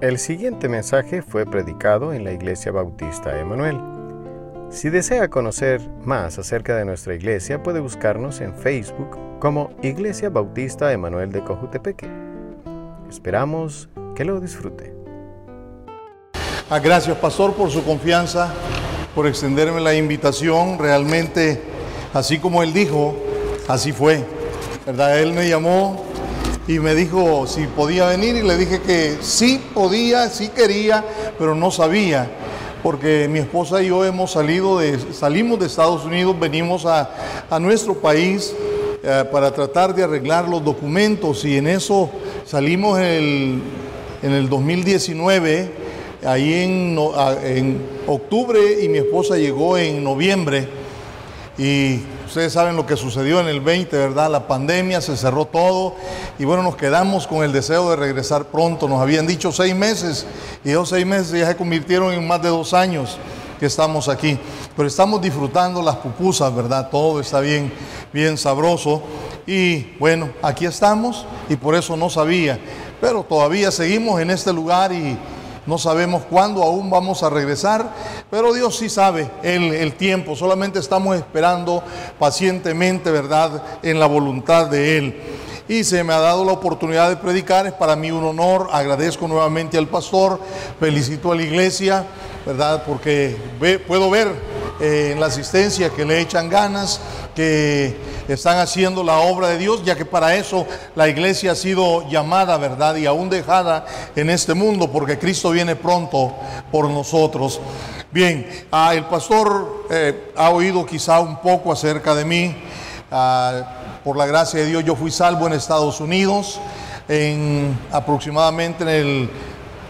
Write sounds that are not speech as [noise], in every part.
El siguiente mensaje fue predicado en la Iglesia Bautista Emanuel. Si desea conocer más acerca de nuestra iglesia, puede buscarnos en Facebook como Iglesia Bautista Emanuel de Cojutepeque. Esperamos que lo disfrute. Ah, gracias, pastor, por su confianza, por extenderme la invitación. Realmente, así como él dijo, así fue. ¿Verdad? Él me llamó y me dijo si podía venir y le dije que sí podía, sí quería, pero no sabía. Porque mi esposa y yo hemos salido de, salimos de Estados Unidos, venimos a, nuestro país eh, para tratar de arreglar los documentos. Y en eso salimos en el, en el 2019, ahí en, en octubre y mi esposa llegó en noviembre. Y Ustedes saben lo que sucedió en el 20, ¿verdad? La pandemia, se cerró todo y bueno, nos quedamos con el deseo de regresar pronto. Nos habían dicho seis meses y esos seis meses ya se convirtieron en más de dos años que estamos aquí. Pero estamos disfrutando las pupusas, ¿verdad? Todo está bien, bien sabroso. Y bueno, aquí estamos y por eso no sabía. Pero todavía seguimos en este lugar y no sabemos cuándo aún vamos a regresar, pero Dios sí sabe el, el, tiempo. Solamente estamos esperando pacientemente, ¿verdad?, en la voluntad de Él. Y se me ha dado la oportunidad de predicar, es para mí un honor. Agradezco nuevamente al pastor, felicito a la iglesia, ¿verdad?, porque puedo ver eh, en la asistencia que le echan ganas, que están haciendo la obra de Dios, ya que para eso la iglesia ha sido llamada, ¿verdad? Y aún dejada en este mundo, porque Cristo viene pronto por nosotros. Bien, ah, el pastor eh, ha oído quizá un poco acerca de mí. Ah, por la gracia de Dios, yo fui salvo en Estados Unidos en aproximadamente en, el,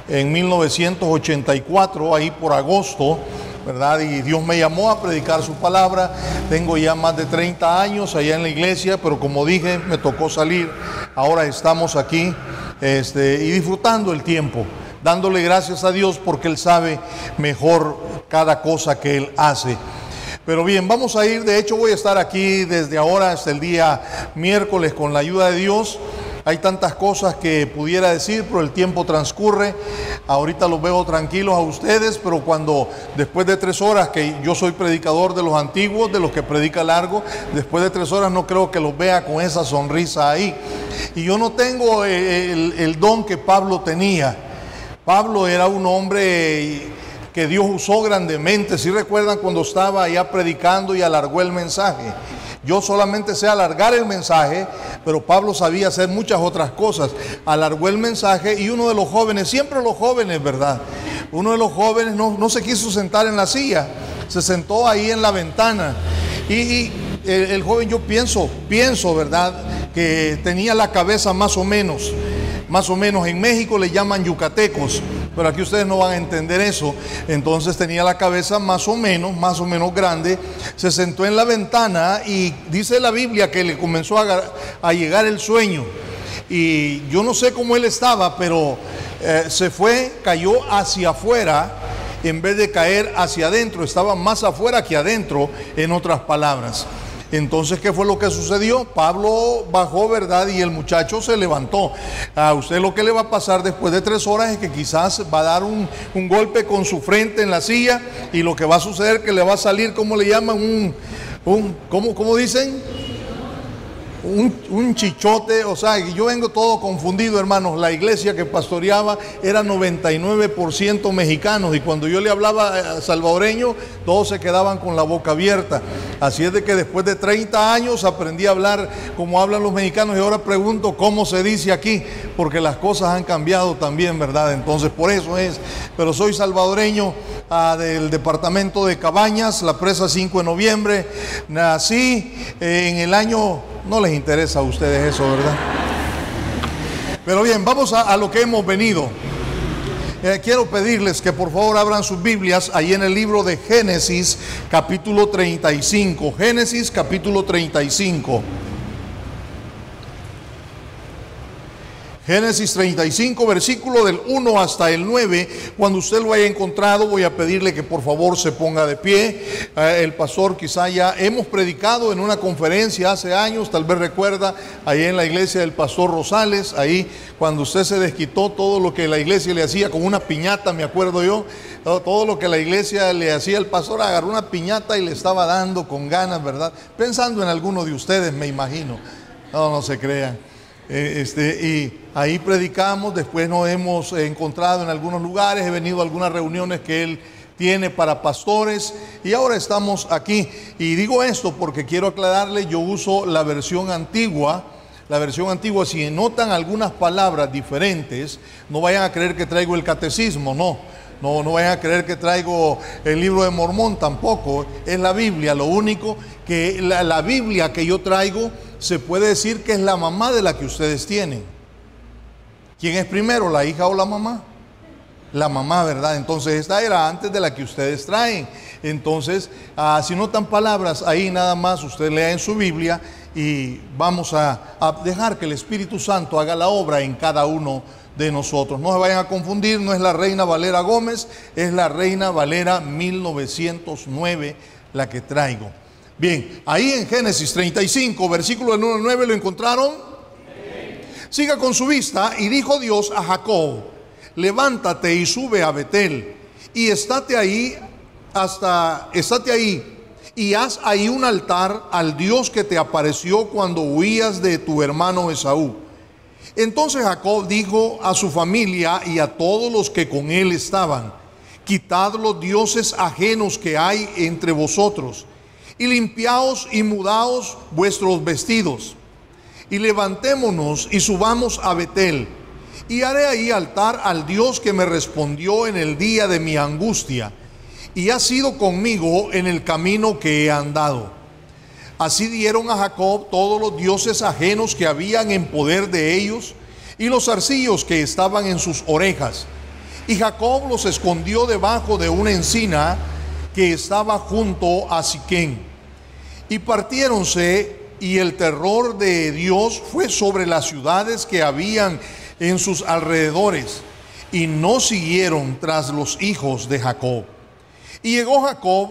en 1984, ahí por agosto. ¿Verdad? Y Dios me llamó a predicar su palabra. Tengo ya más de 30 años allá en la iglesia, pero como dije, me tocó salir. Ahora estamos aquí este, y disfrutando el tiempo, dándole gracias a Dios porque Él sabe mejor cada cosa que Él hace. Pero bien, vamos a ir, de hecho voy a estar aquí desde ahora hasta el día miércoles con la ayuda de Dios. Hay tantas cosas que pudiera decir, pero el tiempo transcurre. Ahorita los veo tranquilos a ustedes, pero cuando después de tres horas, que yo soy predicador de los antiguos, de los que predica largo, después de tres horas no creo que los vea con esa sonrisa ahí. Y yo no tengo eh, el, el don que Pablo tenía. Pablo era un hombre que Dios usó grandemente. Si recuerdan cuando estaba allá predicando y alargó el mensaje. Yo solamente sé alargar el mensaje, pero Pablo sabía hacer muchas otras cosas. Alargó el mensaje y uno de los jóvenes, siempre los jóvenes, ¿verdad? Uno de los jóvenes no, se quiso sentar en la silla, se sentó ahí en la ventana. Y, el, el joven, yo pienso, pienso, ¿verdad? Que tenía la cabeza más o menos más o menos en México le llaman yucatecos, pero aquí ustedes no van a entender eso. Entonces tenía la cabeza más o menos, más o menos grande, se sentó en la ventana y dice la Biblia que le comenzó a, llegar el sueño. Y yo no sé cómo él estaba, pero eh, se fue, cayó hacia afuera en vez de caer hacia adentro, estaba más afuera que adentro, en otras palabras. Entonces, ¿qué fue lo que sucedió? Pablo bajó, ¿verdad? Y el muchacho se levantó. A usted lo que le va a pasar después de tres horas es que quizás va a dar un, golpe con su frente en la silla y lo que va a suceder es que le va a salir, ¿cómo le llaman? Un, un ¿cómo, ¿cómo dicen? Un, chichote, o sea, yo vengo todo confundido, hermanos. La iglesia que pastoreaba era 99% mexicanos y cuando yo le hablaba a salvadoreño, todos se quedaban con la boca abierta. Así es de que después de 30 años aprendí a hablar como hablan los mexicanos y ahora pregunto cómo se dice aquí, porque las cosas han cambiado también, ¿verdad? Entonces, por eso es. Pero soy salvadoreño ah, del departamento de Cabañas, la presa 5 de noviembre. Nací en el año no les interesa a ustedes eso, ¿verdad? Pero bien, vamos a, lo que hemos venido. Eh, quiero pedirles que por favor abran sus Biblias ahí en el libro de Génesis capítulo 35. Génesis capítulo 35. Génesis 35, versículo del 1 hasta el 9. Cuando usted lo haya encontrado, voy a pedirle que por favor se ponga de pie. Eh, el pastor quizá ya hemos predicado en una conferencia hace años, tal vez recuerda, ahí en la iglesia del pastor Rosales, ahí cuando usted se desquitó todo lo que la iglesia le hacía con una piñata, me acuerdo yo, todo, lo que la iglesia le hacía al pastor, agarró una piñata y le estaba dando con ganas, ¿verdad? Pensando en alguno de ustedes, me imagino. No, no se crean. Eh, este, y ahí predicamos, después nos hemos encontrado en algunos lugares, he venido a algunas reuniones que él tiene para pastores y ahora estamos aquí. Y digo esto porque quiero aclararle, yo uso la versión antigua. La versión antigua, si notan algunas palabras diferentes, no vayan a creer que traigo el catecismo, no. No, no vayan a creer que traigo el libro de Mormón tampoco. Es la Biblia. Lo único que la, la Biblia que yo traigo se puede decir que es la mamá de la que ustedes tienen. ¿Quién es primero, la hija o la mamá? La mamá, ¿verdad? Entonces esta era antes de la que ustedes traen. Entonces, ah, si notan palabras, ahí nada más usted lea en su Biblia y vamos a, a dejar que el Espíritu Santo haga la obra en cada uno de nosotros. No se vayan a confundir, no es la Reina Valera Gómez, es la Reina Valera 1909 la que traigo. Bien, ahí en Génesis 35, versículo 1 al 9, ¿lo encontraron? Siga con su vista y dijo Dios a Jacob, levántate y sube a Betel y estate ahí hasta, estate ahí y haz ahí un altar al Dios que te apareció cuando huías de tu hermano Esaú. Entonces Jacob dijo a su familia y a todos los que con él estaban, quitad los dioses ajenos que hay entre vosotros y limpiaos y mudaos vuestros vestidos, y levantémonos y subamos a Betel, y haré ahí altar al Dios que me respondió en el día de mi angustia, y ha sido conmigo en el camino que he andado. Así dieron a Jacob todos los dioses ajenos que habían en poder de ellos, y los arcillos que estaban en sus orejas. Y Jacob los escondió debajo de una encina que estaba junto a Siquén. Y partiéronse y el terror de Dios fue sobre las ciudades que habían en sus alrededores y no siguieron tras los hijos de Jacob. Y llegó Jacob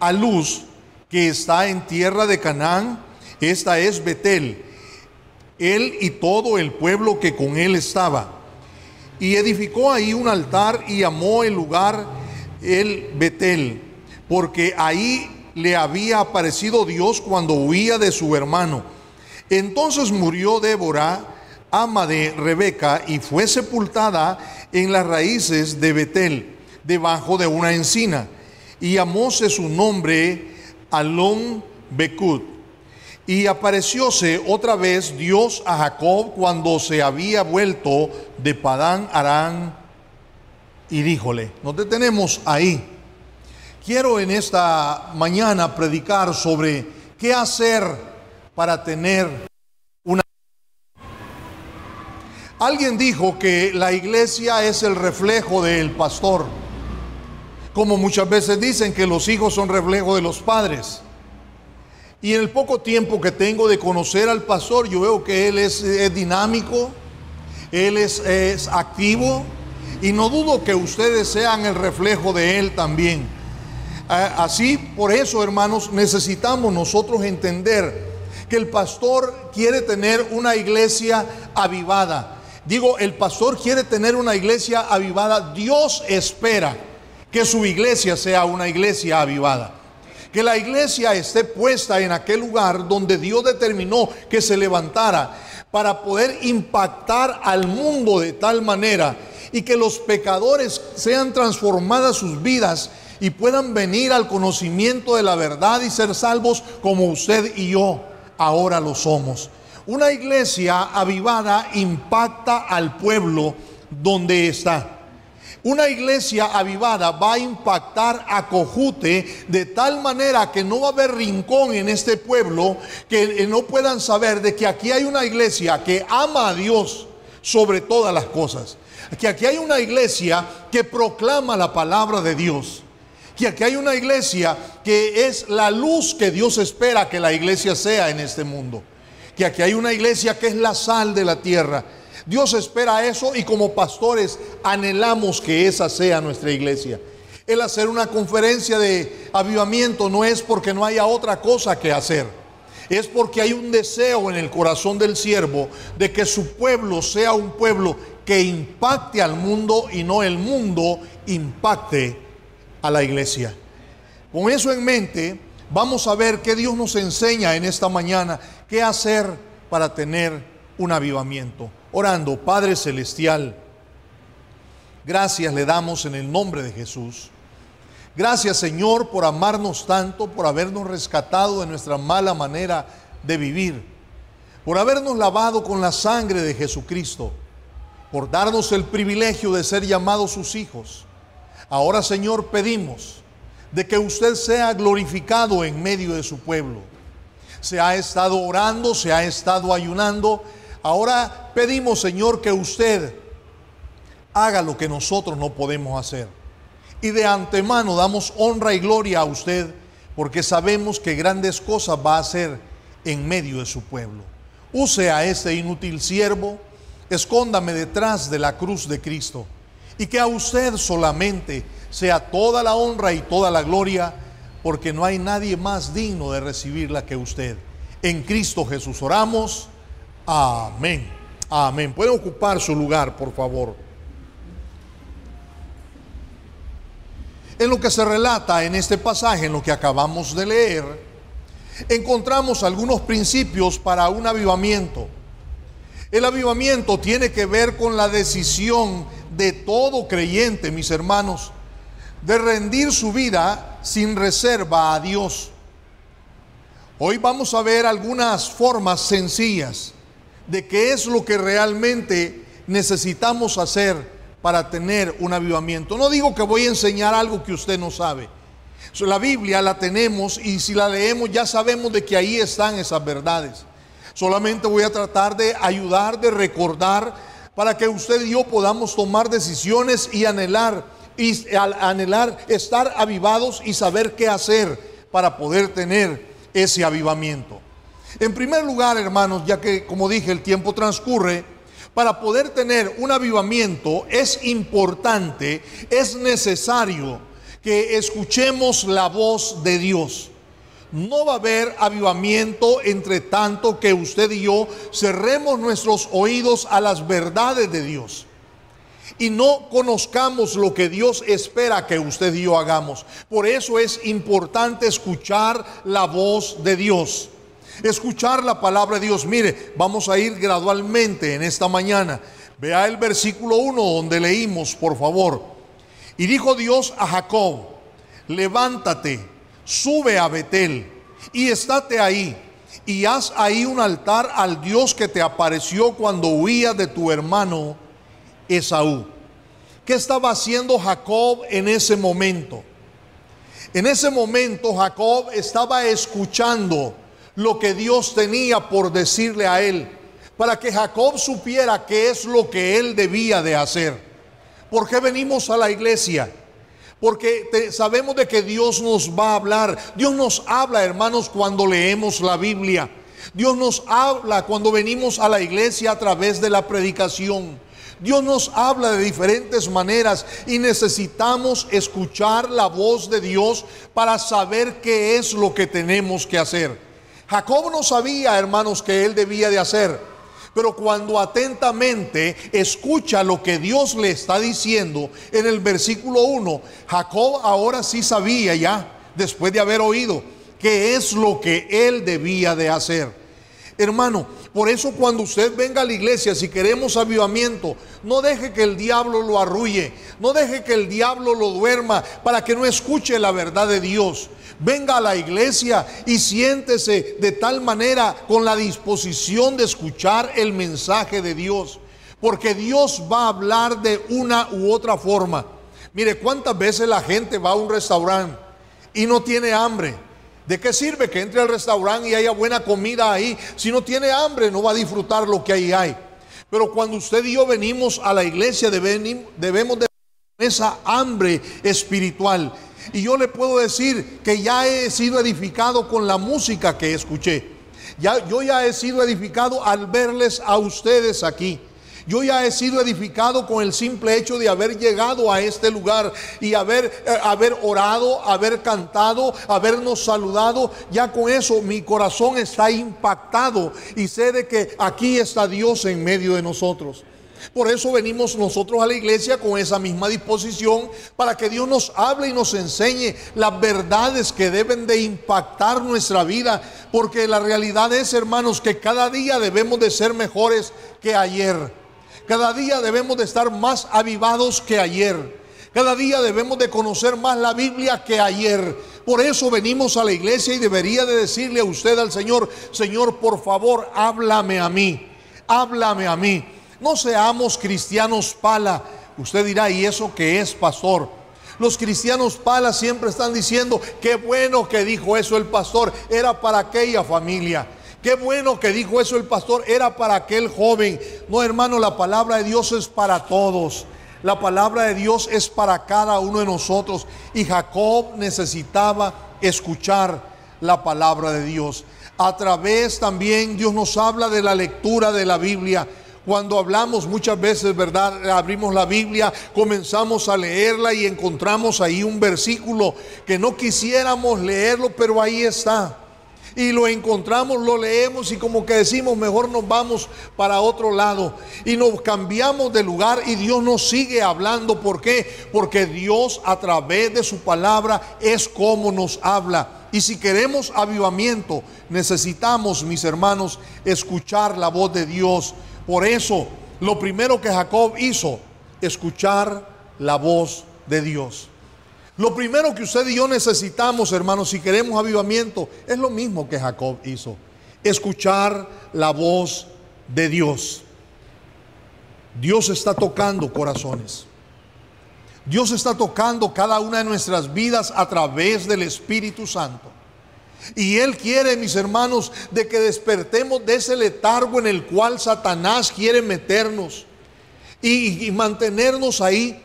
a Luz, que está en tierra de Canaán, esta es Betel, él y todo el pueblo que con él estaba. Y edificó ahí un altar y llamó el lugar el Betel, porque ahí le había aparecido Dios cuando huía de su hermano. Entonces murió Débora, ama de Rebeca, y fue sepultada en las raíces de Betel, debajo de una encina. Y llamóse su nombre Alon Becut. Y aparecióse otra vez Dios a Jacob cuando se había vuelto de Padán Arán y díjole, nos detenemos ahí. Quiero en esta mañana predicar sobre qué hacer para tener una... Alguien dijo que la iglesia es el reflejo del pastor, como muchas veces dicen que los hijos son reflejo de los padres. Y en el poco tiempo que tengo de conocer al pastor, yo veo que él es, dinámico, él es, es activo, y no dudo que ustedes sean el reflejo de él también. Así, por eso, hermanos, necesitamos nosotros entender que el pastor quiere tener una iglesia avivada. Digo, el pastor quiere tener una iglesia avivada. Dios espera que su iglesia sea una iglesia avivada. Que la iglesia esté puesta en aquel lugar donde Dios determinó que se levantara para poder impactar al mundo de tal manera y que los pecadores sean transformadas sus vidas y puedan venir al conocimiento de la verdad y ser salvos como usted y yo ahora lo somos. Una iglesia avivada impacta al pueblo donde está. Una iglesia avivada va a impactar a Cojute de tal manera que no va a haber rincón en este pueblo que no puedan saber de que aquí hay una iglesia que ama a Dios sobre todas las cosas. Que aquí hay una iglesia que proclama la palabra de Dios que aquí hay una iglesia que es la luz que Dios espera que la iglesia sea en este mundo. Que aquí hay una iglesia que es la sal de la tierra. Dios espera eso y como pastores anhelamos que esa sea nuestra iglesia. El hacer una conferencia de avivamiento no es porque no haya otra cosa que hacer. Es porque hay un deseo en el corazón del siervo de que su pueblo sea un pueblo que impacte al mundo y no el mundo impacte a la iglesia. Con eso en mente, vamos a ver qué Dios nos enseña en esta mañana, qué hacer para tener un avivamiento. Orando, Padre Celestial, gracias le damos en el nombre de Jesús. Gracias Señor por amarnos tanto, por habernos rescatado de nuestra mala manera de vivir, por habernos lavado con la sangre de Jesucristo, por darnos el privilegio de ser llamados sus hijos. Ahora Señor pedimos de que usted sea glorificado en medio de su pueblo. Se ha estado orando, se ha estado ayunando. Ahora pedimos Señor que usted haga lo que nosotros no podemos hacer. Y de antemano damos honra y gloria a usted porque sabemos que grandes cosas va a hacer en medio de su pueblo. Use a este inútil siervo, escóndame detrás de la cruz de Cristo y que a usted solamente sea toda la honra y toda la gloria, porque no hay nadie más digno de recibirla que usted. En Cristo Jesús oramos. Amén. Amén. Puede ocupar su lugar, por favor. En lo que se relata en este pasaje, en lo que acabamos de leer, encontramos algunos principios para un avivamiento. El avivamiento tiene que ver con la decisión de todo creyente, mis hermanos, de rendir su vida sin reserva a Dios. Hoy vamos a ver algunas formas sencillas de qué es lo que realmente necesitamos hacer para tener un avivamiento. No digo que voy a enseñar algo que usted no sabe. La Biblia la tenemos y si la leemos ya sabemos de que ahí están esas verdades. Solamente voy a tratar de ayudar, de recordar, para que usted y yo podamos tomar decisiones y anhelar, y anhelar estar avivados y saber qué hacer para poder tener ese avivamiento. En primer lugar, hermanos, ya que como dije el tiempo transcurre, para poder tener un avivamiento es importante, es necesario que escuchemos la voz de Dios. No va a haber avivamiento entre tanto que usted y yo cerremos nuestros oídos a las verdades de Dios y no conozcamos lo que Dios espera que usted y yo hagamos. Por eso es importante escuchar la voz de Dios escuchar la palabra de Dios. Mire, vamos a ir gradualmente en esta mañana. Vea el versículo 1 donde leímos, por favor. Y dijo Dios a Jacob, levántate, sube a Betel y estate ahí y haz ahí un altar al Dios que te apareció cuando huías de tu hermano Esaú. ¿Qué estaba haciendo Jacob en ese momento? En ese momento Jacob estaba escuchando lo que Dios tenía por decirle a él, para que Jacob supiera qué es lo que él debía de hacer. ¿Por qué venimos a la iglesia? Porque sabemos de que Dios nos va a hablar. Dios nos habla, hermanos, cuando leemos la Biblia. Dios nos habla cuando venimos a la iglesia a través de la predicación. Dios nos habla de diferentes maneras y necesitamos escuchar la voz de Dios para saber qué es lo que tenemos que hacer. Jacob no sabía, hermanos, que él debía de hacer. Pero cuando atentamente escucha lo que Dios le está diciendo en el versículo 1, Jacob ahora sí sabía ya, después de haber oído, qué es lo que él debía de hacer. Hermano, por eso cuando usted venga a la iglesia, si queremos avivamiento, no deje que el diablo lo arrulle, no deje que el diablo lo duerma para que no escuche la verdad de Dios venga a la iglesia y siéntese de tal manera con la disposición de escuchar el mensaje de Dios. Porque Dios va a hablar de una u otra forma. Mire, ¿cuántas veces la gente va a un restaurante y no tiene hambre? ¿De qué sirve que entre al restaurante y haya buena comida ahí? Si no tiene hambre, no va a disfrutar lo que ahí hay. Pero cuando usted y yo venimos a la iglesia, debemos de esa hambre espiritual y yo le puedo decir que ya he sido edificado con la música que escuché. Ya, yo ya he sido edificado al verles a ustedes aquí. Yo ya he sido edificado con el simple hecho de haber llegado a este lugar y haber, eh, haber orado, haber cantado, habernos saludado. Ya con eso mi corazón está impactado y sé de que aquí está Dios en medio de nosotros. Por eso venimos nosotros a la iglesia con esa misma disposición para que Dios nos hable y nos enseñe las verdades que deben de impactar nuestra vida. Porque la realidad es, hermanos, que cada día debemos de ser mejores que ayer. Cada día debemos de estar más avivados que ayer. Cada día debemos de conocer más la Biblia que ayer. Por eso venimos a la iglesia y debería de decirle a usted al Señor, Señor, por favor, háblame a mí. Háblame a mí. No seamos cristianos pala. Usted dirá, ¿y eso qué es, pastor? Los cristianos pala siempre están diciendo, qué bueno que dijo eso el pastor, era para aquella familia. Qué bueno que dijo eso el pastor, era para aquel joven. No, hermano, la palabra de Dios es para todos. La palabra de Dios es para cada uno de nosotros. Y Jacob necesitaba escuchar la palabra de Dios. A través también Dios nos habla de la lectura de la Biblia. Cuando hablamos muchas veces, ¿verdad? Abrimos la Biblia, comenzamos a leerla y encontramos ahí un versículo que no quisiéramos leerlo, pero ahí está. Y lo encontramos, lo leemos y como que decimos, mejor nos vamos para otro lado. Y nos cambiamos de lugar y Dios nos sigue hablando. ¿Por qué? Porque Dios a través de su palabra es como nos habla. Y si queremos avivamiento, necesitamos, mis hermanos, escuchar la voz de Dios por eso, lo primero que Jacob hizo, escuchar la voz de Dios. Lo primero que usted y yo necesitamos, hermanos, si queremos avivamiento, es lo mismo que Jacob hizo. Escuchar la voz de Dios. Dios está tocando corazones. Dios está tocando cada una de nuestras vidas a través del Espíritu Santo. Y Él quiere, mis hermanos, de que despertemos de ese letargo en el cual Satanás quiere meternos y, mantenernos ahí.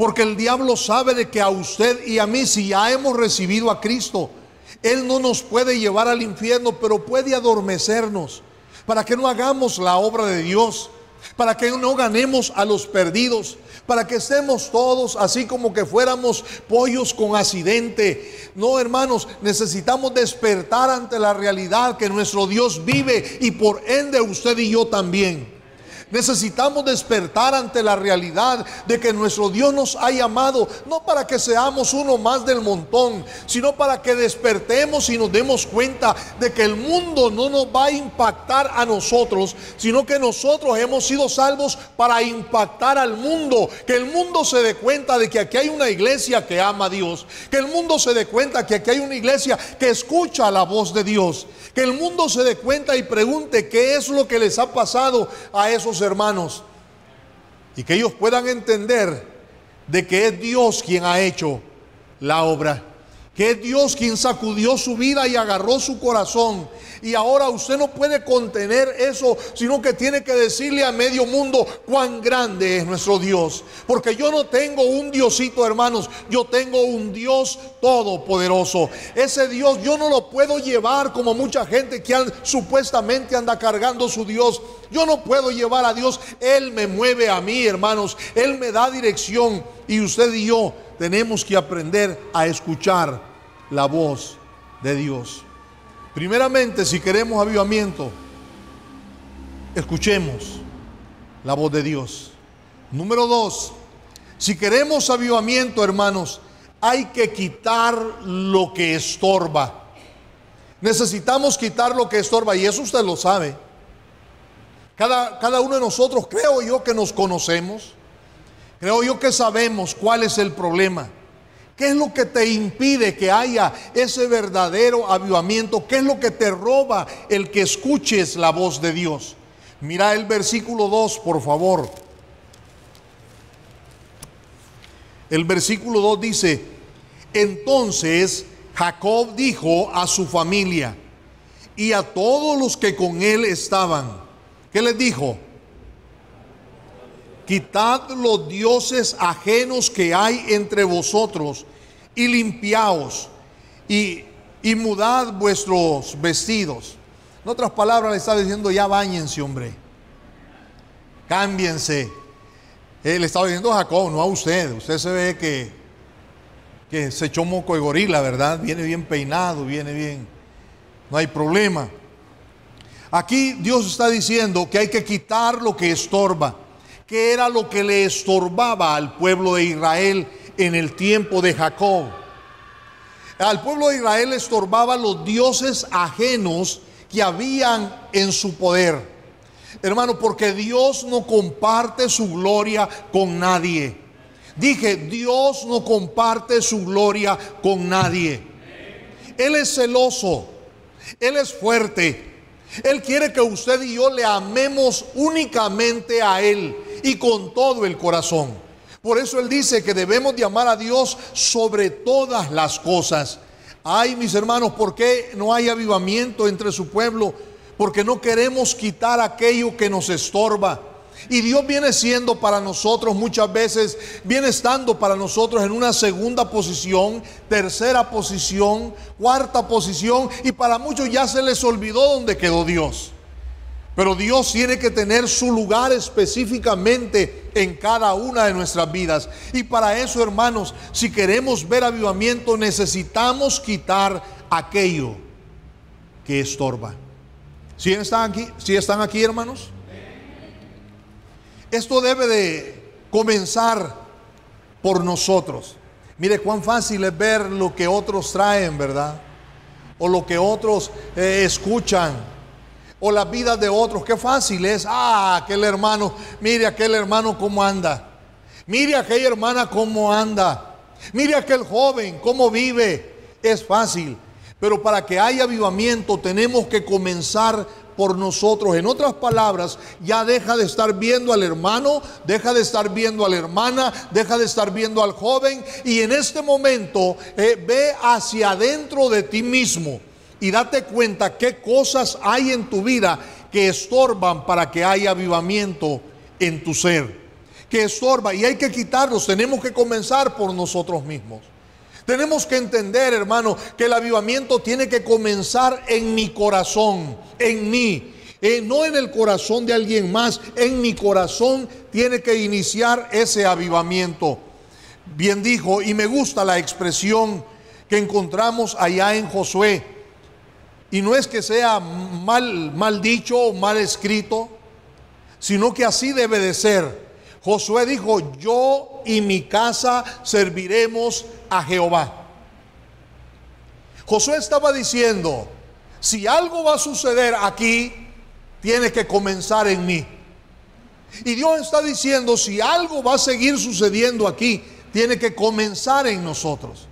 Porque el diablo sabe de que a usted y a mí, si ya hemos recibido a Cristo, Él no nos puede llevar al infierno, pero puede adormecernos para que no hagamos la obra de Dios, para que no ganemos a los perdidos, para que estemos todos así como que fuéramos pollos con accidente. No, hermanos, necesitamos despertar ante la realidad que nuestro Dios vive y por ende usted y yo también. Necesitamos despertar ante la realidad de que nuestro Dios nos ha llamado no para que seamos uno más del montón, sino para que despertemos y nos demos cuenta de que el mundo no nos va a impactar a nosotros, sino que nosotros hemos sido salvos para impactar al mundo, que el mundo se dé cuenta de que aquí hay una iglesia que ama a Dios, que el mundo se dé cuenta que aquí hay una iglesia que escucha la voz de Dios, que el mundo se dé cuenta y pregunte qué es lo que les ha pasado a esos hermanos y que ellos puedan entender de que es Dios quien ha hecho la obra, que es Dios quien sacudió su vida y agarró su corazón y ahora usted no puede contener eso, sino que tiene que decirle a medio mundo cuán grande es nuestro Dios. Porque yo no tengo un Diosito, hermanos, yo tengo un Dios todopoderoso. Ese Dios yo no lo puedo llevar como mucha gente que supuestamente anda cargando su Dios. Yo no puedo llevar a Dios, Él me mueve a mí, hermanos, Él me da dirección y usted y yo tenemos que aprender a escuchar la voz de Dios. Primeramente, si queremos avivamiento, escuchemos la voz de Dios. Número dos, si queremos avivamiento, hermanos, hay que quitar lo que estorba. Necesitamos quitar lo que estorba y eso usted lo sabe. Cada, cada uno de nosotros creo yo que nos conocemos. Creo yo que sabemos cuál es el problema. ¿Qué es lo que te impide que haya ese verdadero avivamiento? ¿Qué es lo que te roba el que escuches la voz de Dios? Mira el versículo 2, por favor. El versículo 2 dice, entonces Jacob dijo a su familia y a todos los que con él estaban, ¿qué les dijo? Quitad los dioses ajenos que hay entre vosotros y limpiaos y, y mudad vuestros vestidos. En otras palabras le está diciendo, ya bañense, hombre. cámbiense. Él estaba diciendo a Jacob, no a usted. Usted se ve que, que se echó moco de gorila, ¿verdad? Viene bien peinado, viene bien. No hay problema. Aquí Dios está diciendo que hay que quitar lo que estorba. Que era lo que le estorbaba al pueblo de Israel en el tiempo de Jacob? Al pueblo de Israel le estorbaba los dioses ajenos que habían en su poder. Hermano, porque Dios no comparte su gloria con nadie. Dije, Dios no comparte su gloria con nadie. Él es celoso, Él es fuerte. Él quiere que usted y yo le amemos únicamente a Él y con todo el corazón. Por eso Él dice que debemos de amar a Dios sobre todas las cosas. Ay, mis hermanos, ¿por qué no hay avivamiento entre su pueblo? Porque no queremos quitar aquello que nos estorba. Y Dios viene siendo para nosotros muchas veces, viene estando para nosotros en una segunda posición, tercera posición, cuarta posición, y para muchos ya se les olvidó dónde quedó Dios. Pero Dios tiene que tener su lugar específicamente en cada una de nuestras vidas. Y para eso, hermanos, si queremos ver avivamiento, necesitamos quitar aquello que estorba. ¿Sí están aquí, ¿Sí están aquí hermanos? Esto debe de comenzar por nosotros. Mire cuán fácil es ver lo que otros traen, ¿verdad? O lo que otros eh, escuchan o las vidas de otros. Qué fácil es. Ah, aquel hermano, mire aquel hermano cómo anda. Mire aquella hermana cómo anda. Mire aquel joven cómo vive. Es fácil. Pero para que haya avivamiento tenemos que comenzar por nosotros. En otras palabras, ya deja de estar viendo al hermano, deja de estar viendo a la hermana, deja de estar viendo al joven y en este momento eh, ve hacia adentro de ti mismo y date cuenta qué cosas hay en tu vida que estorban para que haya avivamiento en tu ser. Que estorba y hay que quitarlos. Tenemos que comenzar por nosotros mismos. Tenemos que entender, hermano, que el avivamiento tiene que comenzar en mi corazón, en mí. Eh, no en el corazón de alguien más, en mi corazón tiene que iniciar ese avivamiento. Bien dijo, y me gusta la expresión que encontramos allá en Josué y no es que sea mal, mal dicho o mal escrito, sino que así debe de ser. Josué dijo, yo y mi casa serviremos a Jehová. Josué estaba diciendo, si algo va a suceder aquí, tiene que comenzar en mí. Y Dios está diciendo, si algo va a seguir sucediendo aquí, tiene que comenzar en nosotros.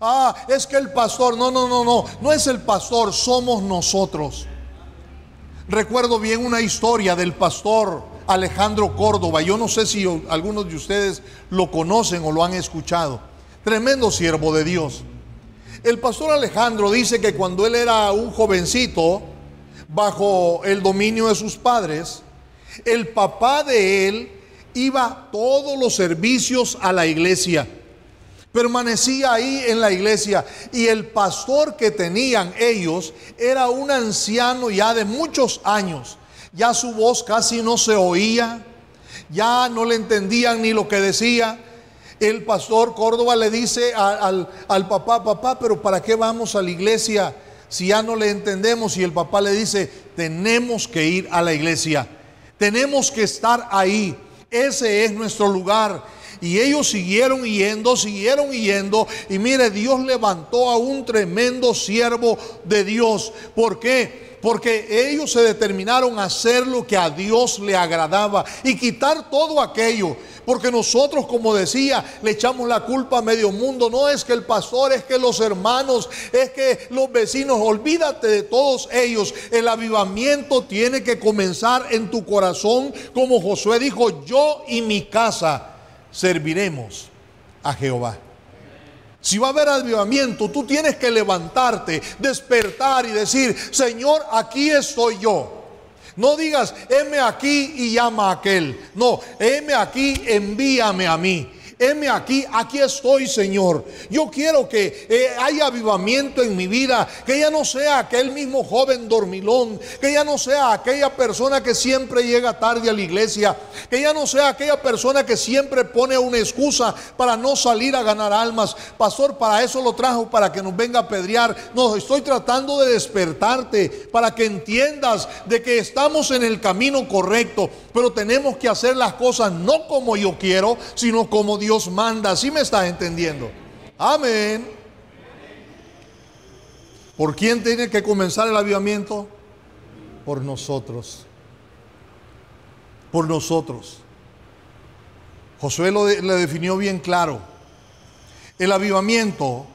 Ah, es que el pastor, no, no, no, no, no es el pastor, somos nosotros. Recuerdo bien una historia del pastor Alejandro Córdoba. Yo no sé si algunos de ustedes lo conocen o lo han escuchado. Tremendo siervo de Dios. El pastor Alejandro dice que cuando él era un jovencito, bajo el dominio de sus padres, el papá de él iba todos los servicios a la iglesia Permanecía ahí en la iglesia y el pastor que tenían ellos era un anciano ya de muchos años. Ya su voz casi no se oía, ya no le entendían ni lo que decía. El pastor Córdoba le dice al, al papá, papá, pero ¿para qué vamos a la iglesia si ya no le entendemos? Y el papá le dice, tenemos que ir a la iglesia, tenemos que estar ahí, ese es nuestro lugar. Y ellos siguieron yendo, siguieron yendo. Y mire, Dios levantó a un tremendo siervo de Dios. ¿Por qué? Porque ellos se determinaron a hacer lo que a Dios le agradaba y quitar todo aquello. Porque nosotros, como decía, le echamos la culpa a medio mundo. No es que el pastor, es que los hermanos, es que los vecinos. Olvídate de todos ellos. El avivamiento tiene que comenzar en tu corazón. Como Josué dijo, yo y mi casa serviremos a Jehová. Si va a haber avivamiento, tú tienes que levantarte, despertar y decir, Señor, aquí estoy yo. No digas, heme aquí y llama a aquel. No, heme aquí, envíame a mí. Heme aquí, aquí estoy, Señor. Yo quiero que eh, haya avivamiento en mi vida, que ya no sea aquel mismo joven dormilón, que ya no sea aquella persona que siempre llega tarde a la iglesia, que ya no sea aquella persona que siempre pone una excusa para no salir a ganar almas. Pastor, para eso lo trajo, para que nos venga a pedrear. No, estoy tratando de despertarte para que entiendas de que estamos en el camino correcto, pero tenemos que hacer las cosas no como yo quiero, sino como Dios manda. ¿Sí me estás entendiendo? Amén. ¿Por quién tiene que comenzar el avivamiento? Por nosotros. Por nosotros. Josué lo le definió bien claro. El avivamiento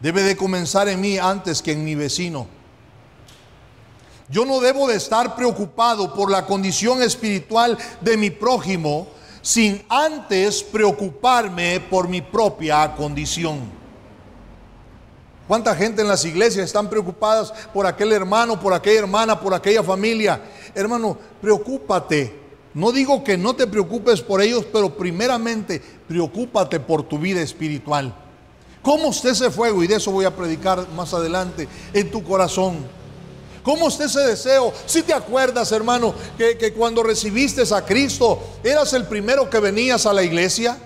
debe de comenzar en mí antes que en mi vecino. Yo no debo de estar preocupado por la condición espiritual de mi prójimo sin antes preocuparme por mi propia condición. ¿Cuánta gente en las iglesias están preocupadas por aquel hermano, por aquella hermana, por aquella familia? Hermano, preocúpate. No digo que no te preocupes por ellos, pero primeramente preocúpate por tu vida espiritual. ¿Cómo usted ese fuego? Y de eso voy a predicar más adelante en tu corazón. ¿Cómo está ese deseo? Si te acuerdas, hermano, que, que, cuando recibiste a Cristo, eras el primero que venías a la iglesia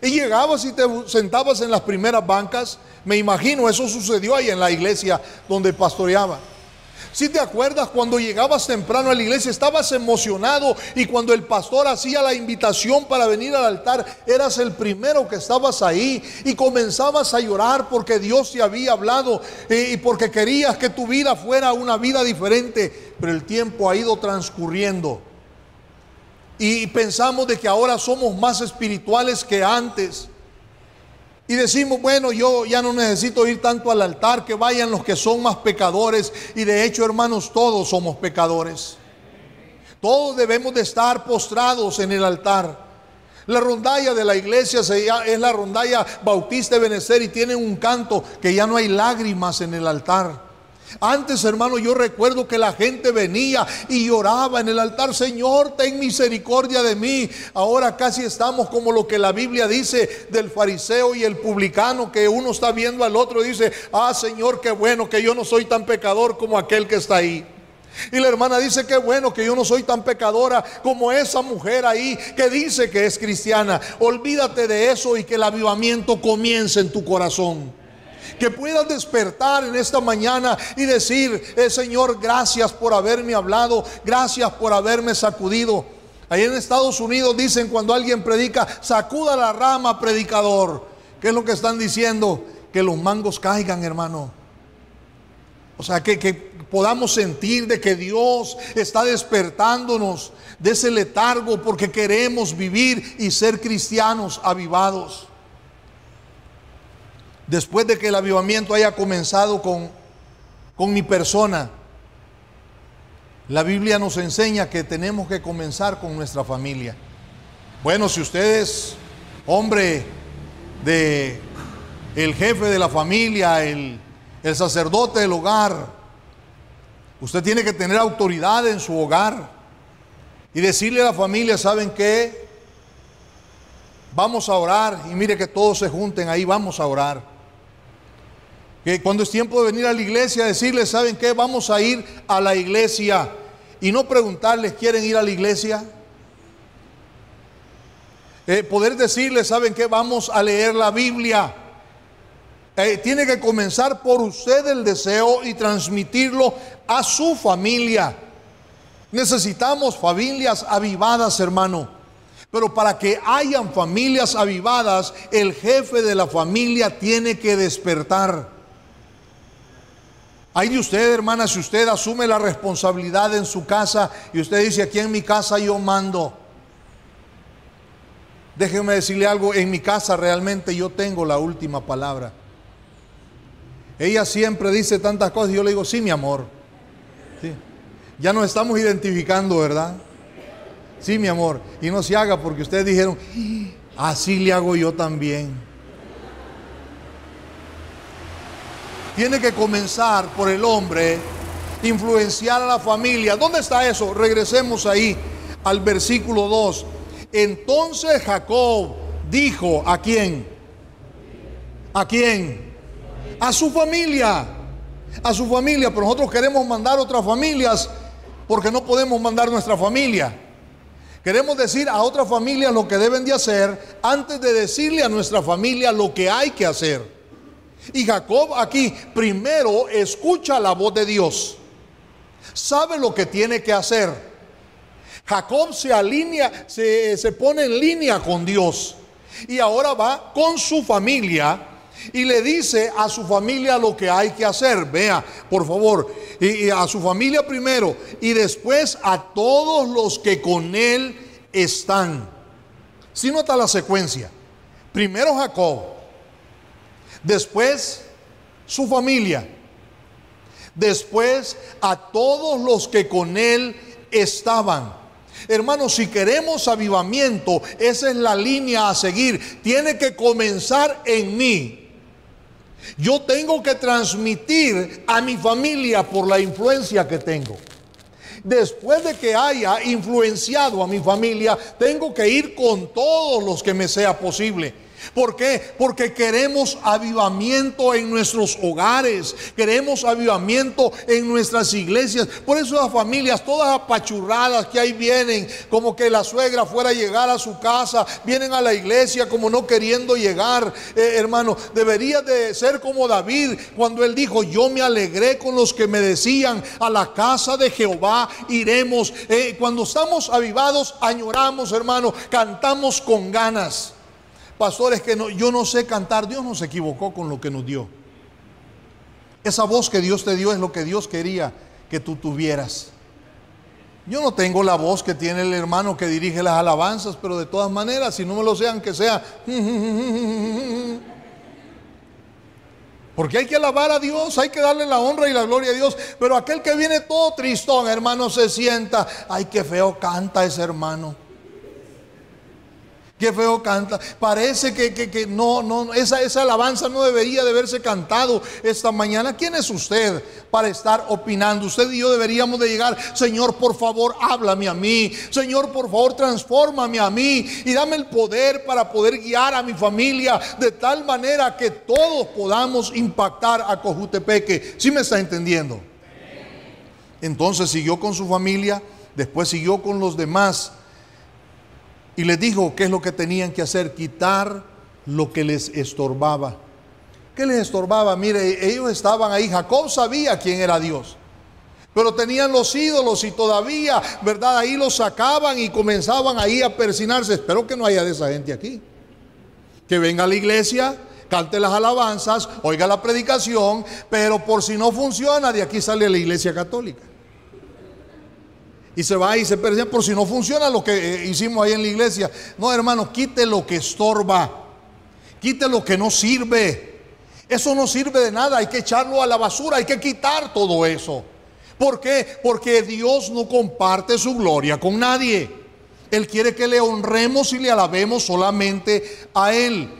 y llegabas y te sentabas en las primeras bancas. Me imagino, eso sucedió ahí en la iglesia donde pastoreaba. Si te acuerdas cuando llegabas temprano a la iglesia, estabas emocionado y cuando el pastor hacía la invitación para venir al altar, eras el primero que estabas ahí y comenzabas a llorar porque Dios te había hablado eh, y porque querías que tu vida fuera una vida diferente, pero el tiempo ha ido transcurriendo. Y pensamos de que ahora somos más espirituales que antes. Y decimos, bueno, yo ya no necesito ir tanto al altar, que vayan los que son más pecadores. Y de hecho, hermanos, todos somos pecadores. Todos debemos de estar postrados en el altar. La rondalla de la iglesia es la rondalla bautista de Benecer y tiene un canto que ya no hay lágrimas en el altar. Antes, hermano, yo recuerdo que la gente venía y lloraba en el altar, Señor, ten misericordia de mí. Ahora casi estamos como lo que la Biblia dice del fariseo y el publicano, que uno está viendo al otro y dice, ah, Señor, qué bueno que yo no soy tan pecador como aquel que está ahí. Y la hermana dice, qué bueno que yo no soy tan pecadora como esa mujer ahí que dice que es cristiana. Olvídate de eso y que el avivamiento comience en tu corazón que puedas despertar en esta mañana y decir, eh, Señor, gracias por haberme hablado, gracias por haberme sacudido. Ahí en Estados Unidos dicen cuando alguien predica, sacuda la rama, predicador. ¿Qué es lo que están diciendo? Que los mangos caigan, hermano. O sea, que, que podamos sentir de que Dios está despertándonos de ese letargo porque queremos vivir y ser cristianos avivados después de que el avivamiento haya comenzado con, con mi persona, la Biblia nos enseña que tenemos que comenzar con nuestra familia. Bueno, si usted es hombre de el jefe de la familia, el, el sacerdote del hogar, usted tiene que tener autoridad en su hogar y decirle a la familia, ¿saben qué? Vamos a orar y mire que todos se junten ahí, vamos a orar. Que cuando es tiempo de venir a la iglesia, decirles, ¿saben qué? Vamos a ir a la iglesia. Y no preguntarles, ¿quieren ir a la iglesia? Eh, poder decirles, ¿saben qué? Vamos a leer la Biblia. Eh, tiene que comenzar por usted el deseo y transmitirlo a su familia. Necesitamos familias avivadas, hermano. Pero para que hayan familias avivadas, el jefe de la familia tiene que despertar. Hay de usted, hermana, si usted asume la responsabilidad en su casa y usted dice, aquí en mi casa yo mando. Déjeme decirle algo, en mi casa realmente yo tengo la última palabra. Ella siempre dice tantas cosas y yo le digo, sí, mi amor. Ya nos estamos identificando, ¿verdad? Sí, mi amor. Y no se haga porque ustedes dijeron, así le hago yo también. Tiene que comenzar por el hombre, influenciar a la familia. ¿Dónde está eso? Regresemos ahí al versículo 2. Entonces Jacob dijo, ¿a quién? ¿A quién? A su familia. A su familia, pero nosotros queremos mandar otras familias porque no podemos mandar nuestra familia. Queremos decir a otras familias lo que deben de hacer antes de decirle a nuestra familia lo que hay que hacer. Y Jacob aquí primero escucha la voz de Dios. Sabe lo que tiene que hacer. Jacob se alinea, se, se pone en línea con Dios. Y ahora va con su familia y le dice a su familia lo que hay que hacer. Vea, por favor, y, a su familia primero y después a todos los que con él están. Si nota la secuencia, primero Jacob, después su familia, después a todos los que con él estaban. Hermanos, si queremos avivamiento, esa es la línea a seguir. Tiene que comenzar en mí. Yo tengo que transmitir a mi familia por la influencia que tengo. Después de que haya influenciado a mi familia, tengo que ir con todos los que me sea posible. ¿Por qué? Porque queremos avivamiento en nuestros hogares, queremos avivamiento en nuestras iglesias. Por eso las familias, todas apachurradas que ahí vienen, como que la suegra fuera a llegar a su casa, vienen a la iglesia como no queriendo llegar, eh, hermano. Debería de ser como David cuando él dijo, yo me alegré con los que me decían, a la casa de Jehová iremos. Eh, cuando estamos avivados, añoramos, hermano, cantamos con ganas. Pastores, que yo no sé cantar, Dios no se equivocó con lo que nos dio. Esa voz que Dios te dio es lo que Dios quería que tú tuvieras. Yo no tengo la voz que tiene el hermano que dirige las alabanzas, pero de todas maneras, si no me lo sean, que sea... Porque hay que alabar a Dios, hay que darle la honra y la gloria a Dios. Pero aquel que viene todo tristón, hermano, se sienta. Ay, qué feo canta ese hermano. Qué feo canta. Parece que, no, no, esa, esa alabanza no debería de haberse cantado esta mañana. ¿Quién es usted para estar opinando? Usted y yo deberíamos de llegar, Señor, por favor, háblame a mí. Señor, por favor, transfórmame a mí y dame el poder para poder guiar a mi familia de tal manera que todos podamos impactar a Cojutepeque. ¿Sí me está entendiendo? Entonces siguió con su familia, después siguió con los demás y les dijo qué es lo que tenían que hacer, quitar lo que les estorbaba. ¿Qué les estorbaba? Mire, ellos estaban ahí, Jacob sabía quién era Dios. Pero tenían los ídolos y todavía, ¿verdad? Ahí los sacaban y comenzaban ahí a persinarse. Espero que no haya de esa gente aquí. Que venga a la iglesia, cante las alabanzas, oiga la predicación, pero por si no funciona, de aquí sale la iglesia católica y se va y se pierde por si no funciona lo que eh, hicimos ahí en la iglesia. No, hermano, quite lo que estorba, quite lo que no sirve. Eso no sirve de nada, hay que echarlo a la basura, hay que quitar todo eso. ¿Por qué? Porque Dios no comparte su gloria con nadie. Él quiere que le honremos y le alabemos solamente a Él.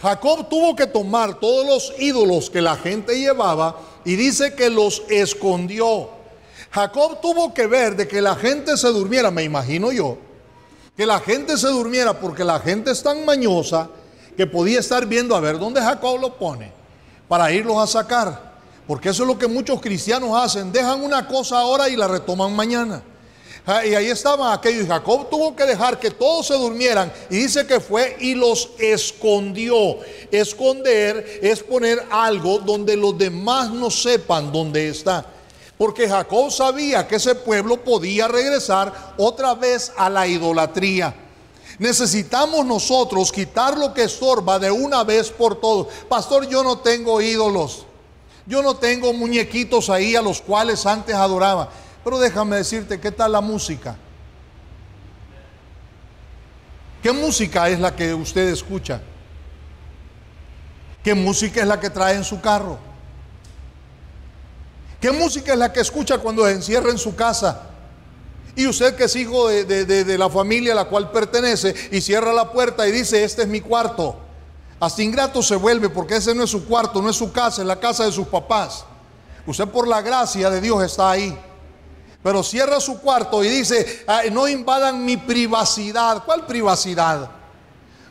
Jacob tuvo que tomar todos los ídolos que la gente llevaba y dice que los escondió. Jacob tuvo que ver de que la gente se durmiera, me imagino yo, que la gente se durmiera porque la gente es tan mañosa que podía estar viendo a ver dónde Jacob lo pone para irlos a sacar. Porque eso es lo que muchos cristianos hacen, dejan una cosa ahora y la retoman mañana. Y ahí estaban aquellos. Jacob tuvo que dejar que todos se durmieran. Y dice que fue y los escondió. Esconder es poner algo donde los demás no sepan dónde está. Porque Jacob sabía que ese pueblo podía regresar otra vez a la idolatría. Necesitamos nosotros quitar lo que estorba de una vez por todos. Pastor, yo no tengo ídolos. Yo no tengo muñequitos ahí a los cuales antes adoraba. Pero déjame decirte, ¿qué tal la música? ¿Qué música es la que usted escucha? ¿Qué música es la que trae en su carro? ¿Qué música es la que escucha cuando se encierra en su casa? Y usted que es hijo de, la familia a la cual pertenece y cierra la puerta y dice, este es mi cuarto. Hasta ingrato se vuelve porque ese no es su cuarto, no es su casa, es la casa de sus papás. Usted por la gracia de Dios está ahí. Pero cierra su cuarto y dice, no invadan mi privacidad. ¿Cuál privacidad?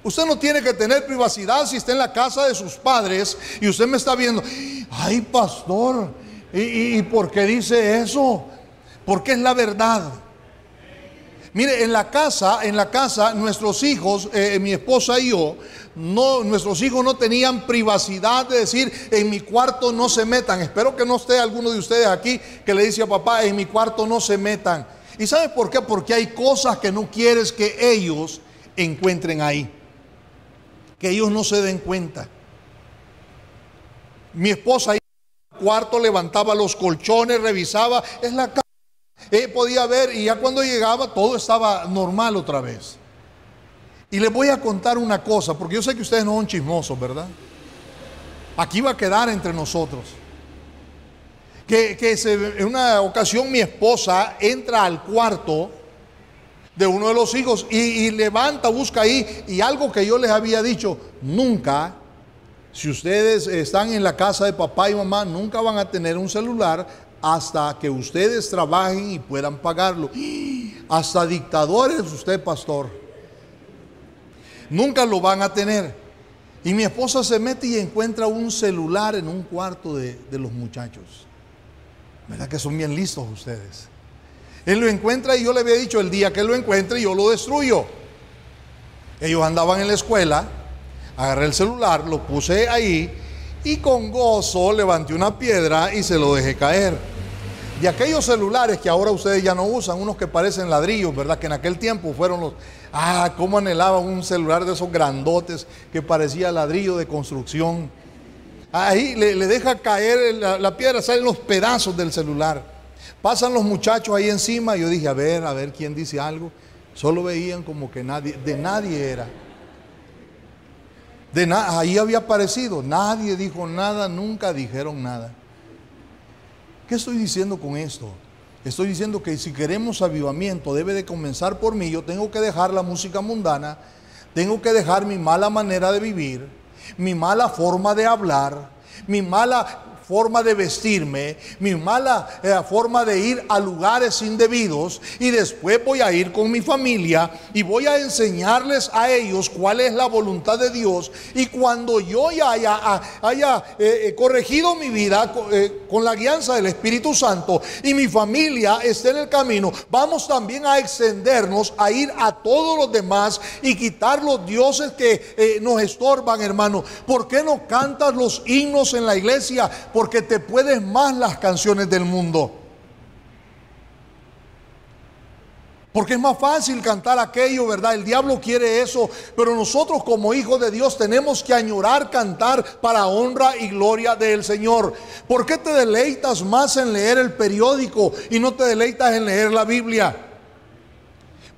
Usted no tiene que tener privacidad si está en la casa de sus padres y usted me está viendo. Ay, pastor, ¿y, por qué dice eso? Porque es la verdad. Mire, en la casa, en la casa, nuestros hijos, eh, mi esposa y yo, no, nuestros hijos no tenían privacidad de decir, en mi cuarto no se metan. Espero que no esté alguno de ustedes aquí que le dice a papá, en mi cuarto no se metan. ¿Y sabe por qué? Porque hay cosas que no quieres que ellos encuentren ahí. Que ellos no se den cuenta. Mi esposa el cuarto levantaba los colchones, revisaba, es la casa. podía ver y ya cuando llegaba todo estaba normal otra vez. Y les voy a contar una cosa, porque yo sé que ustedes no son chismosos, ¿verdad? Aquí va a quedar entre nosotros. Que, en una ocasión mi esposa entra al cuarto de uno de los hijos y, y, levanta, busca ahí, y algo que yo les había dicho, nunca, si ustedes están en la casa de papá y mamá, nunca van a tener un celular hasta que ustedes trabajen y puedan pagarlo. [gasps] Hasta dictadores, usted pastor nunca lo van a tener. Y mi esposa se mete y encuentra un celular en un cuarto de, los muchachos. ¿Verdad que son bien listos ustedes? Él lo encuentra y yo le había dicho, el día que lo encuentre yo lo destruyo. Ellos andaban en la escuela, agarré el celular, lo puse ahí y con gozo levanté una piedra y se lo dejé caer. Y aquellos celulares que ahora ustedes ya no usan, unos que parecen ladrillos, ¿verdad? Que en aquel tiempo fueron los... Ah, cómo anhelaba un celular de esos grandotes que parecía ladrillo de construcción. Ahí le, deja caer la, la, piedra, salen los pedazos del celular. Pasan los muchachos ahí encima y yo dije, a ver, a ver quién dice algo. Solo veían como que nadie, de nadie era. Ahí había aparecido, nadie dijo nada, nunca dijeron nada. ¿Qué estoy diciendo con esto? Estoy diciendo que si queremos avivamiento debe de comenzar por mí. Yo tengo que dejar la música mundana, tengo que dejar mi mala manera de vivir, mi mala forma de hablar, mi mala forma de vestirme, mi mala eh, forma de ir a lugares indebidos y después voy a ir con mi familia y voy a enseñarles a ellos cuál es la voluntad de Dios y cuando yo ya haya, haya eh, eh, corregido mi vida con la guianza del Espíritu Santo y mi familia esté en el camino, vamos también a extendernos a ir a todos los demás y quitar los dioses que nos estorban, hermano. ¿Por qué no cantas los himnos en la iglesia? Porque te puedes más las canciones del mundo. Porque es más fácil cantar aquello, ¿verdad? El diablo quiere eso, pero nosotros como hijos de Dios tenemos que añorar cantar para honra y gloria del Señor. ¿Por qué te deleitas más en leer el periódico y no te deleitas en leer la Biblia?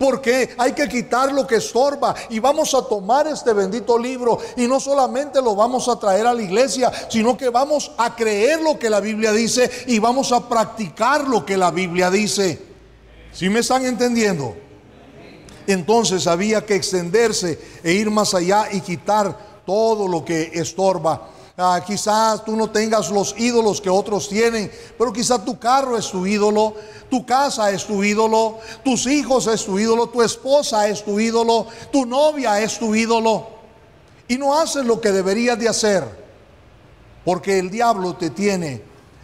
Porque hay que quitar lo que estorba y vamos a tomar este bendito libro y no solamente lo vamos a traer a la iglesia, sino que vamos a creer lo que la Biblia dice y vamos a practicar lo que la Biblia dice. ¿Sí me están entendiendo? Entonces había que extenderse e ir más allá y quitar todo lo que estorba. Ah, quizás tú no tengas los ídolos que otros tienen, pero quizás tu carro es tu ídolo, tu casa es tu ídolo, tus hijos es tu ídolo, tu esposa es tu ídolo, tu novia es tu ídolo. Y no haces lo que deberías de hacer, porque el diablo te tiene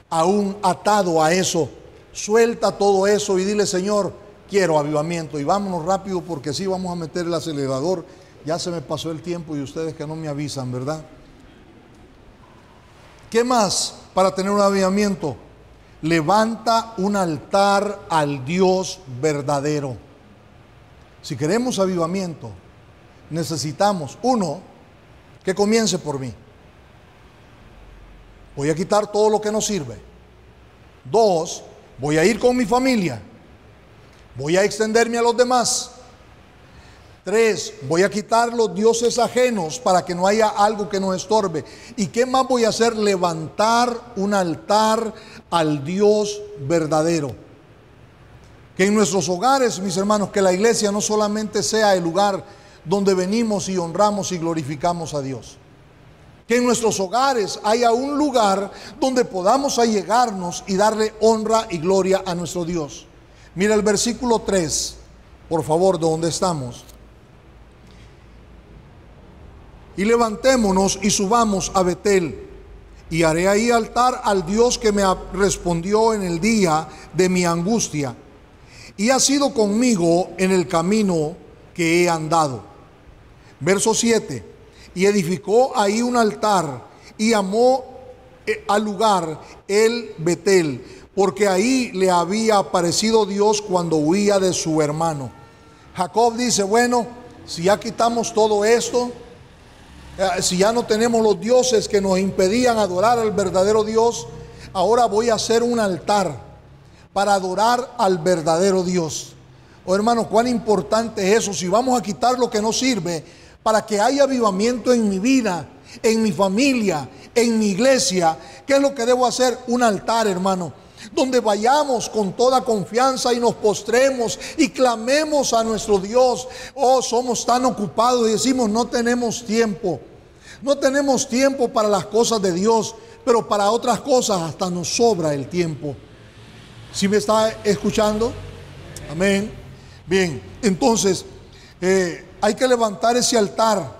aún atado a eso. Suelta todo eso y dile, Señor, quiero avivamiento. Y vámonos rápido porque si vamos a meter el acelerador. Ya se me pasó el tiempo y ustedes que no me avisan, ¿verdad? ¿Qué más para tener un avivamiento? Levanta un altar al Dios verdadero. Si queremos avivamiento, necesitamos, uno, que comience por mí. Voy a quitar todo lo que no sirve. Dos, voy a ir con mi familia. Voy a extenderme a los demás. Tres, voy a quitar los dioses ajenos para que no haya algo que nos estorbe. ¿Y qué más voy a hacer? Levantar un altar al Dios verdadero. Que en nuestros hogares, mis hermanos, que la iglesia no solamente sea el lugar donde venimos y honramos y glorificamos a Dios. Que en nuestros hogares haya un lugar donde podamos allegarnos y darle honra y gloria a nuestro Dios. Mira el versículo 3, por favor, donde estamos. Y levantémonos y subamos a Betel. Y haré ahí altar al Dios que me respondió en el día de mi angustia. Y ha sido conmigo en el camino que he andado. Verso 7. Y edificó ahí un altar y llamó eh, al lugar el Betel, porque ahí le había aparecido Dios cuando huía de su hermano. Jacob dice, bueno, si ya quitamos todo esto, si ya no tenemos los dioses que nos impedían adorar al verdadero Dios, ahora voy a hacer un altar para adorar al verdadero Dios. Oh hermano, cuán importante es eso. Si vamos a quitar lo que no sirve para que haya avivamiento en mi vida, en mi familia, en mi iglesia, ¿qué es lo que debo hacer? Un altar, hermano donde vayamos con toda confianza y nos postremos y clamemos a nuestro Dios. Oh, somos tan ocupados y decimos, no tenemos tiempo. No tenemos tiempo para las cosas de Dios, pero para otras cosas hasta nos sobra el tiempo. ¿Sí me está escuchando? Amén. Bien, entonces eh, hay que levantar ese altar.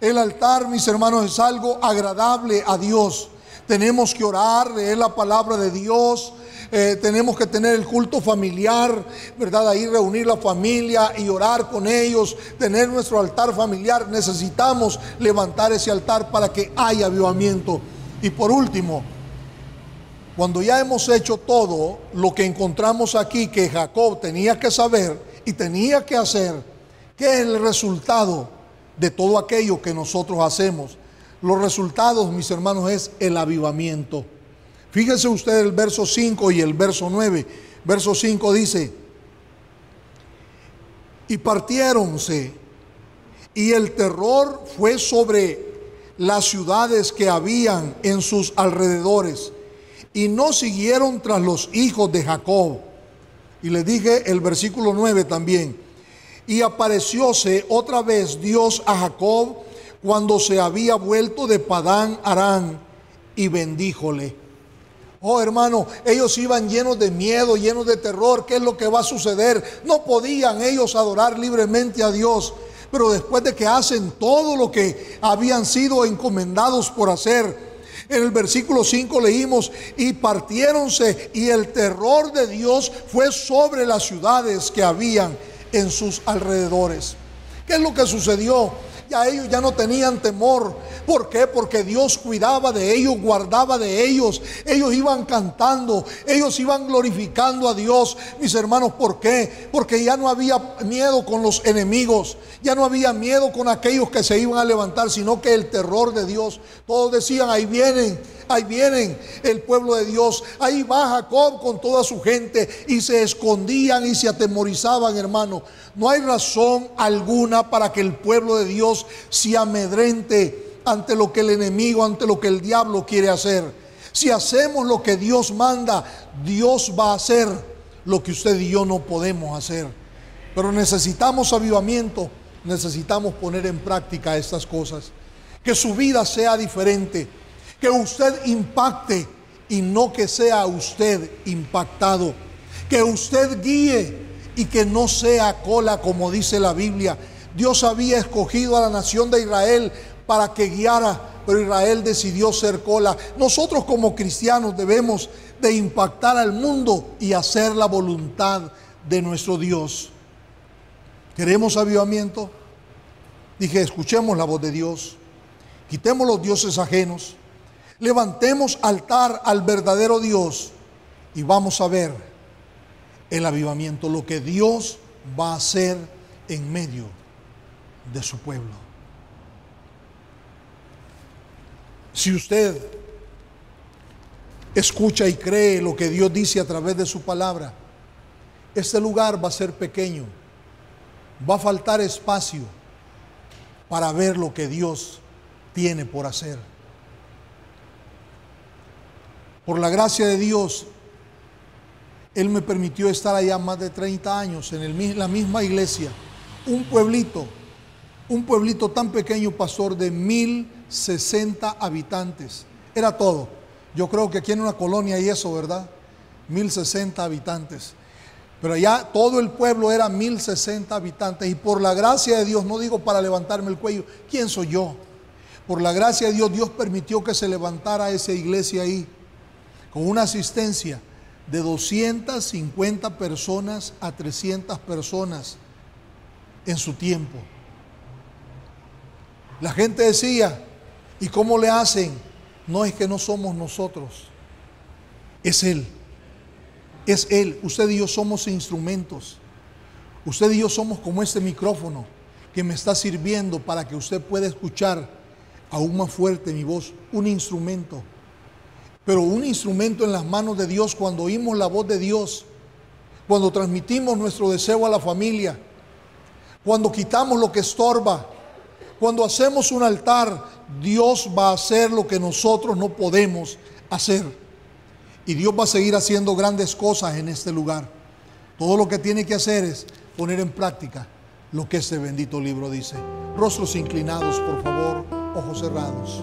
El altar, mis hermanos, es algo agradable a Dios. Tenemos que orar, leer la palabra de Dios, eh, tenemos que tener el culto familiar, ¿verdad? Ahí reunir la familia y orar con ellos, tener nuestro altar familiar. Necesitamos levantar ese altar para que haya avivamiento. Y por último, cuando ya hemos hecho todo lo que encontramos aquí que Jacob tenía que saber y tenía que hacer, ¿qué es el resultado de todo aquello que nosotros hacemos? Los resultados, mis hermanos, es el avivamiento. Fíjese usted el verso 5 y el verso 9. Verso 5 dice, y partiéronse, y el terror fue sobre las ciudades que habían en sus alrededores, y no siguieron tras los hijos de Jacob. Y le dije el versículo 9 también, y aparecióse otra vez Dios a Jacob cuando se había vuelto de Padán Arán, y bendíjole. Oh hermano, ellos iban llenos de miedo, llenos de terror. ¿Qué es lo que va a suceder? No podían ellos adorar libremente a Dios. Pero después de que hacen todo lo que habían sido encomendados por hacer, en el versículo 5 leímos, y partiéronse y el terror de Dios fue sobre las ciudades que habían en sus alrededores. ¿Qué es lo que sucedió? Ya ellos ya no tenían temor. ¿Por qué? Porque Dios cuidaba de ellos, guardaba de ellos. Ellos iban cantando, ellos iban glorificando a Dios. Mis hermanos, ¿por qué? Porque ya no había miedo con los enemigos, ya no había miedo con aquellos que se iban a levantar, sino que el terror de Dios. Todos decían, ahí vienen, ahí vienen el pueblo de Dios. Ahí va Jacob con toda su gente y se escondían y se atemorizaban, hermano. No hay razón alguna para que el pueblo de Dios se amedrente ante lo que el enemigo, ante lo que el diablo quiere hacer. Si hacemos lo que Dios manda, Dios va a hacer lo que usted y yo no podemos hacer. Pero necesitamos avivamiento, necesitamos poner en práctica estas cosas. Que su vida sea diferente, que usted impacte y no que sea usted impactado. Que usted guíe y que no sea cola como dice la Biblia. Dios había escogido a la nación de Israel para que guiara, pero Israel decidió ser cola. Nosotros como cristianos debemos de impactar al mundo y hacer la voluntad de nuestro Dios. ¿Queremos avivamiento? Dije, escuchemos la voz de Dios, quitemos los dioses ajenos, levantemos altar al verdadero Dios y vamos a ver el avivamiento, lo que Dios va a hacer en medio de su pueblo. Si usted escucha y cree lo que Dios dice a través de su palabra, este lugar va a ser pequeño, va a faltar espacio para ver lo que Dios tiene por hacer. Por la gracia de Dios, Él me permitió estar allá más de 30 años en la misma iglesia, un pueblito un pueblito tan pequeño, pastor, de 1060 habitantes. Era todo. Yo creo que aquí en una colonia hay eso, ¿verdad? 1060 habitantes. Pero allá todo el pueblo era 1060 habitantes y por la gracia de Dios, no digo para levantarme el cuello, ¿quién soy yo? Por la gracia de Dios, Dios permitió que se levantara esa iglesia ahí con una asistencia de 250 personas a 300 personas en su tiempo. La gente decía, ¿y cómo le hacen? No es que no somos nosotros, es Él. Es Él. Usted y yo somos instrumentos. Usted y yo somos como este micrófono que me está sirviendo para que usted pueda escuchar aún más fuerte mi voz. Un instrumento. Pero un instrumento en las manos de Dios cuando oímos la voz de Dios, cuando transmitimos nuestro deseo a la familia, cuando quitamos lo que estorba, cuando hacemos un altar, Dios va a hacer lo que nosotros no podemos hacer. Y Dios va a seguir haciendo grandes cosas en este lugar. Todo lo que tiene que hacer es poner en práctica lo que este bendito libro dice. Rostros inclinados, por favor, ojos cerrados.